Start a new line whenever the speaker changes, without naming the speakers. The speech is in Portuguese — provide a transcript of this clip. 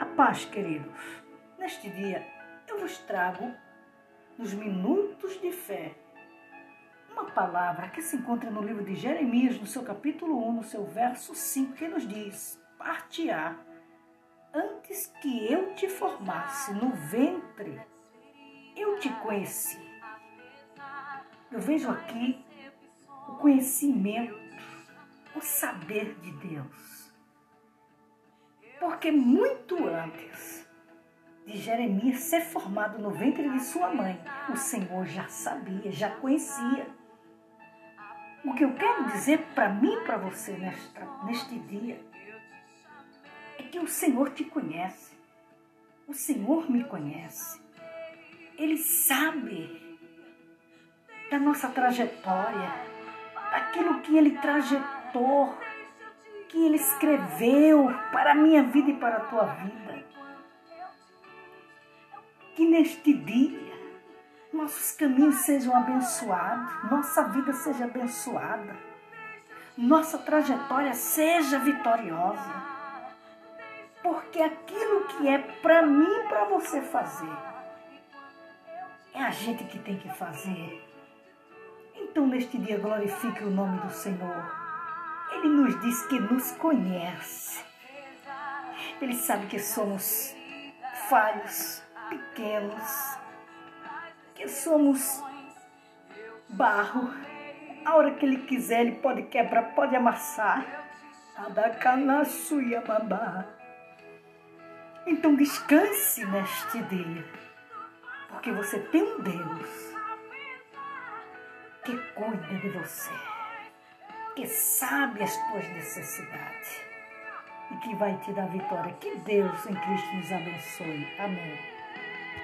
A paz, queridos. Neste dia eu vos trago, nos minutos de fé, uma palavra que se encontra no livro de Jeremias, no seu capítulo 1, no seu verso 5, que nos diz: Partirá antes que eu te formasse no ventre, eu te conheci. Eu vejo aqui o conhecimento, o saber de Deus. Porque muito antes de Jeremias ser formado no ventre de sua mãe, o Senhor já sabia, já conhecia. O que eu quero dizer para mim e para você nesta, neste dia é que o Senhor te conhece. O Senhor me conhece. Ele sabe da nossa trajetória aquilo que ele trajetou, que ele escreveu para a minha vida e para a tua vida. Que neste dia nossos caminhos sejam abençoados, nossa vida seja abençoada, nossa trajetória seja vitoriosa. Porque aquilo que é para mim e para você fazer, é a gente que tem que fazer. Então, neste dia, glorifique o nome do Senhor. Ele nos diz que nos conhece. Ele sabe que somos falhos, pequenos, que somos barro. A hora que ele quiser, ele pode quebrar, pode amassar. Então descanse neste dia, porque você tem um Deus que cuida de você, que sabe as tuas necessidades e que vai te dar vitória. Que Deus em Cristo nos abençoe. Amém.